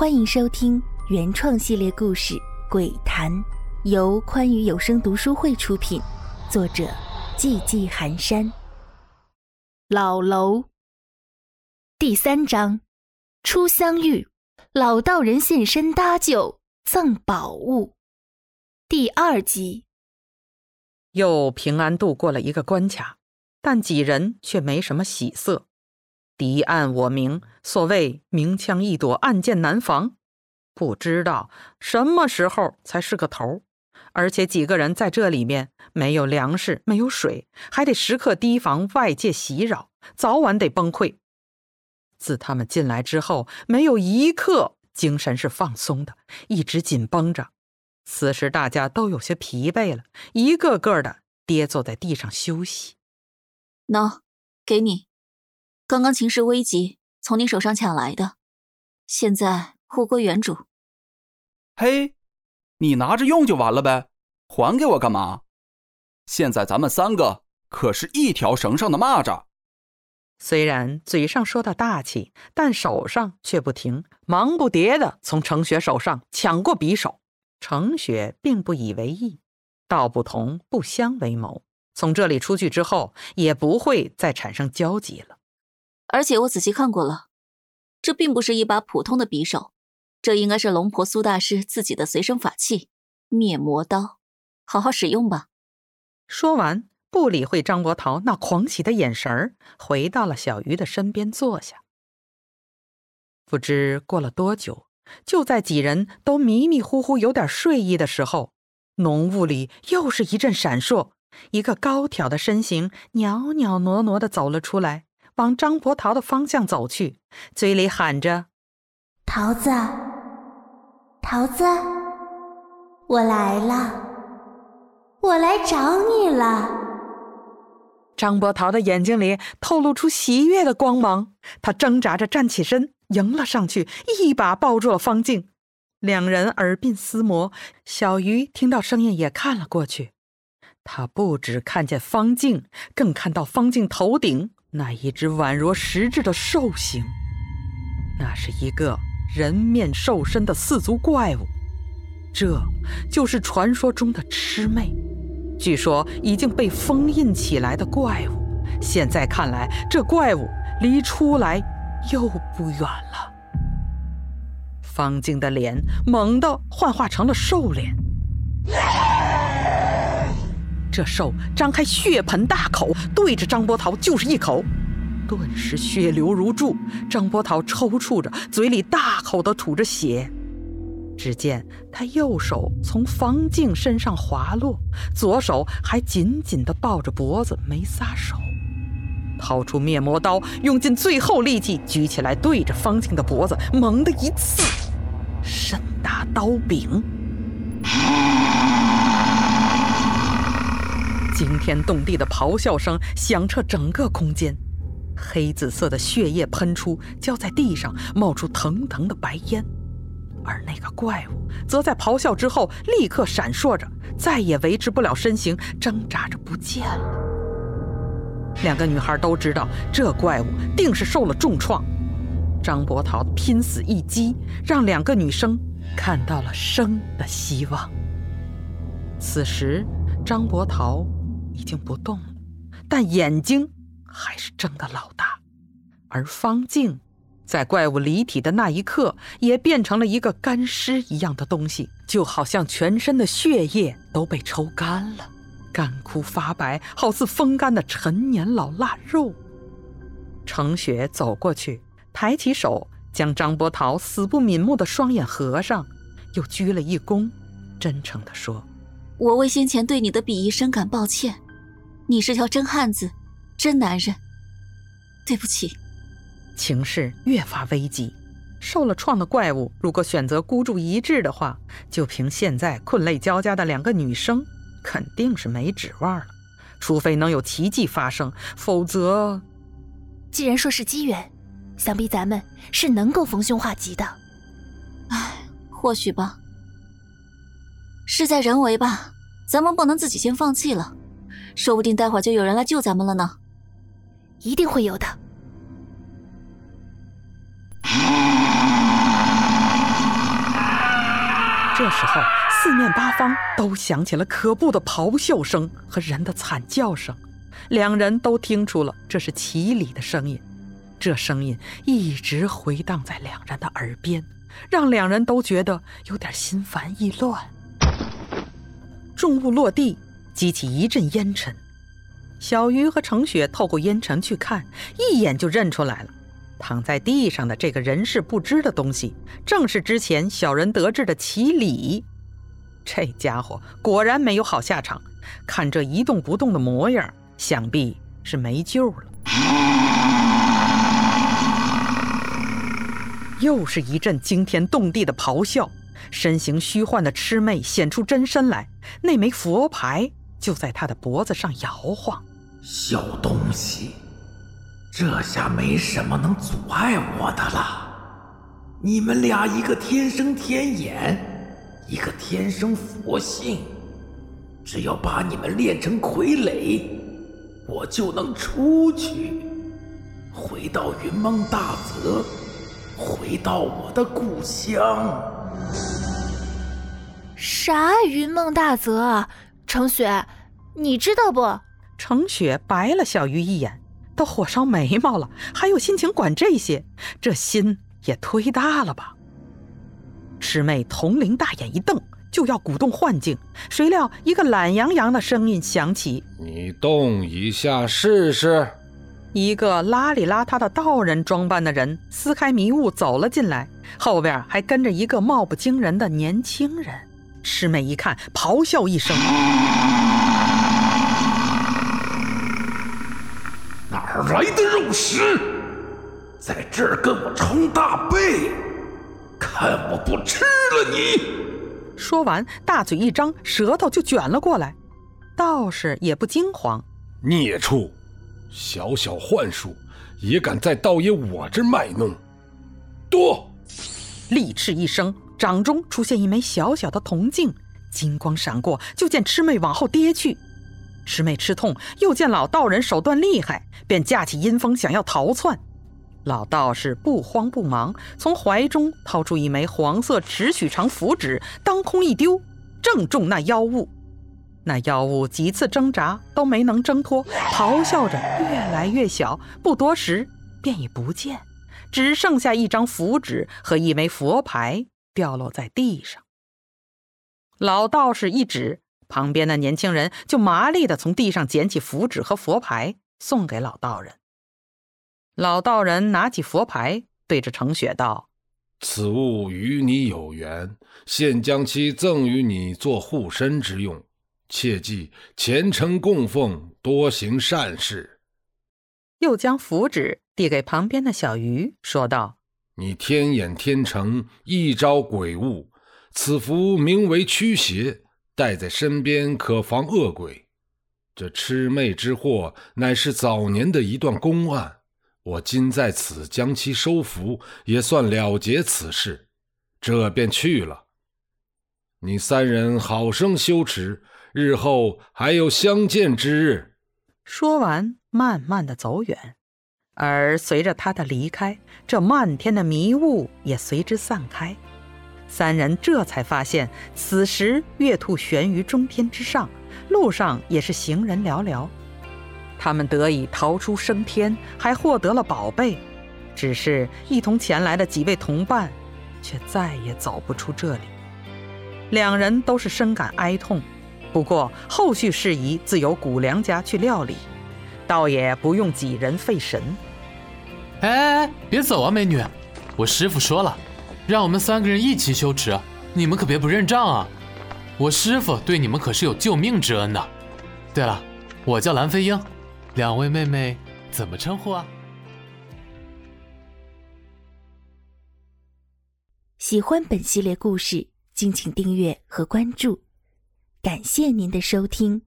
欢迎收听原创系列故事《鬼谈》，由宽裕有声读书会出品，作者寂寂寒山。老楼第三章：初相遇，老道人现身搭救，赠宝物。第二集，又平安度过了一个关卡，但几人却没什么喜色。敌暗我明，所谓明枪易躲，暗箭难防。不知道什么时候才是个头，而且几个人在这里面没有粮食，没有水，还得时刻提防外界袭扰，早晚得崩溃。自他们进来之后，没有一刻精神是放松的，一直紧绷着。此时大家都有些疲惫了，一个个的跌坐在地上休息。喏，给你。刚刚情势危急，从你手上抢来的，现在物归原主。嘿，你拿着用就完了呗，还给我干嘛？现在咱们三个可是一条绳上的蚂蚱。虽然嘴上说的大气，但手上却不停，忙不迭的从程雪手上抢过匕首。程雪并不以为意，道不同不相为谋，从这里出去之后，也不会再产生交集了。而且我仔细看过了，这并不是一把普通的匕首，这应该是龙婆苏大师自己的随身法器——灭魔刀。好好使用吧。说完，不理会张国桃那狂喜的眼神儿，回到了小鱼的身边坐下。不知过了多久，就在几人都迷迷糊糊、有点睡意的时候，浓雾里又是一阵闪烁，一个高挑的身形袅袅挪挪的走了出来。往张伯桃的方向走去，嘴里喊着：“桃子，桃子，我来了，我来找你了。”张伯桃的眼睛里透露出喜悦的光芒，他挣扎着站起身，迎了上去，一把抱住了方静。两人耳鬓厮磨，小鱼听到声音也看了过去。他不只看见方静，更看到方静头顶。那一只宛若实质的兽形，那是一个人面兽身的四足怪物，这就是传说中的魑魅。据说已经被封印起来的怪物，现在看来，这怪物离出来又不远了。方静的脸猛地幻化成了兽脸。这兽张开血盆大口，对着张波涛就是一口，顿时血流如注。张波涛抽搐着，嘴里大口的吐着血。只见他右手从方静身上滑落，左手还紧紧地抱着脖子没撒手，掏出灭魔刀，用尽最后力气举起来，对着方静的脖子猛地一刺，身大刀柄。惊天动地的咆哮声响彻整个空间，黑紫色的血液喷出，浇在地上，冒出腾腾的白烟。而那个怪物则在咆哮之后立刻闪烁着，再也维持不了身形，挣扎着不见了。两个女孩都知道，这怪物定是受了重创。张伯桃拼死一击，让两个女生看到了生的希望。此时，张伯桃。已经不动了，但眼睛还是睁得老大。而方静，在怪物离体的那一刻，也变成了一个干尸一样的东西，就好像全身的血液都被抽干了，干枯发白，好似风干的陈年老腊肉。程雪走过去，抬起手，将张波涛死不瞑目的双眼合上，又鞠了一躬，真诚地说：“我为先前对你的鄙夷深感抱歉。”你是条真汉子，真男人。对不起。情势越发危急，受了创的怪物如果选择孤注一掷的话，就凭现在困累交加的两个女生，肯定是没指望了。除非能有奇迹发生，否则……既然说是机缘，想必咱们是能够逢凶化吉的。唉，或许吧。事在人为吧，咱们不能自己先放弃了。说不定待会儿就有人来救咱们了呢，一定会有的。这时候，四面八方都响起了可怖的咆哮声和人的惨叫声，两人都听出了这是齐礼的声音。这声音一直回荡在两人的耳边，让两人都觉得有点心烦意乱。重物落地，激起一阵烟尘。小鱼和程雪透过烟尘去看，一眼就认出来了。躺在地上的这个人事不知的东西，正是之前小人得志的齐礼。这家伙果然没有好下场，看这一动不动的模样，想必是没救了。又是一阵惊天动地的咆哮，身形虚幻的魑魅显出真身来，那枚佛牌就在他的脖子上摇晃。小东西，这下没什么能阻碍我的了。你们俩一个天生天眼，一个天生佛性，只要把你们练成傀儡，我就能出去，回到云梦大泽。回到我的故乡。啥云梦大泽啊？程雪，你知道不？程雪白了小鱼一眼，都火烧眉毛了，还有心情管这些？这心也忒大了吧？师妹铜铃大眼一瞪，就要鼓动幻境，谁料一个懒洋洋的声音响起：“你动一下试试。”一个邋里邋遢的道人装扮的人撕开迷雾走了进来，后边还跟着一个貌不惊人的年轻人。魑魅一看，咆哮一声：“哪儿来的肉食，在这儿跟我冲大背？看我不吃了你！”说完，大嘴一张，舌头就卷了过来。道士也不惊慌：“孽畜！”小小幻术，也敢在道爷我这卖弄？多！厉斥一声，掌中出现一枚小小的铜镜，金光闪过，就见魑魅往后跌去。魑魅吃痛，又见老道人手段厉害，便架起阴风想要逃窜。老道士不慌不忙，从怀中掏出一枚黄色尺许长符纸，当空一丢，正中那妖物。那妖物几次挣扎都没能挣脱，咆哮着越来越小，不多时便已不见，只剩下一张符纸和一枚佛牌掉落在地上。老道士一指，旁边的年轻人就麻利的从地上捡起符纸和佛牌，送给老道人。老道人拿起佛牌，对着程雪道：“此物与你有缘，现将其赠与你做护身之用。”切记虔诚供奉，多行善事。又将符纸递给旁边的小鱼，说道：“你天眼天成，一招鬼物。此符名为驱邪，带在身边可防恶鬼。这魑魅之祸，乃是早年的一段公案。我今在此将其收服，也算了结此事。这便去了。你三人好生修持。”日后还有相见之日。说完，慢慢的走远，而随着他的离开，这漫天的迷雾也随之散开。三人这才发现，此时月兔悬于中天之上，路上也是行人寥寥。他们得以逃出升天，还获得了宝贝，只是一同前来的几位同伴，却再也走不出这里。两人都是深感哀痛。不过后续事宜自有谷良家去料理，倒也不用几人费神。哎哎，别走啊，美女！我师傅说了，让我们三个人一起修持，你们可别不认账啊！我师傅对你们可是有救命之恩的。对了，我叫蓝飞鹰，两位妹妹怎么称呼啊？喜欢本系列故事，敬请订阅和关注。感谢您的收听。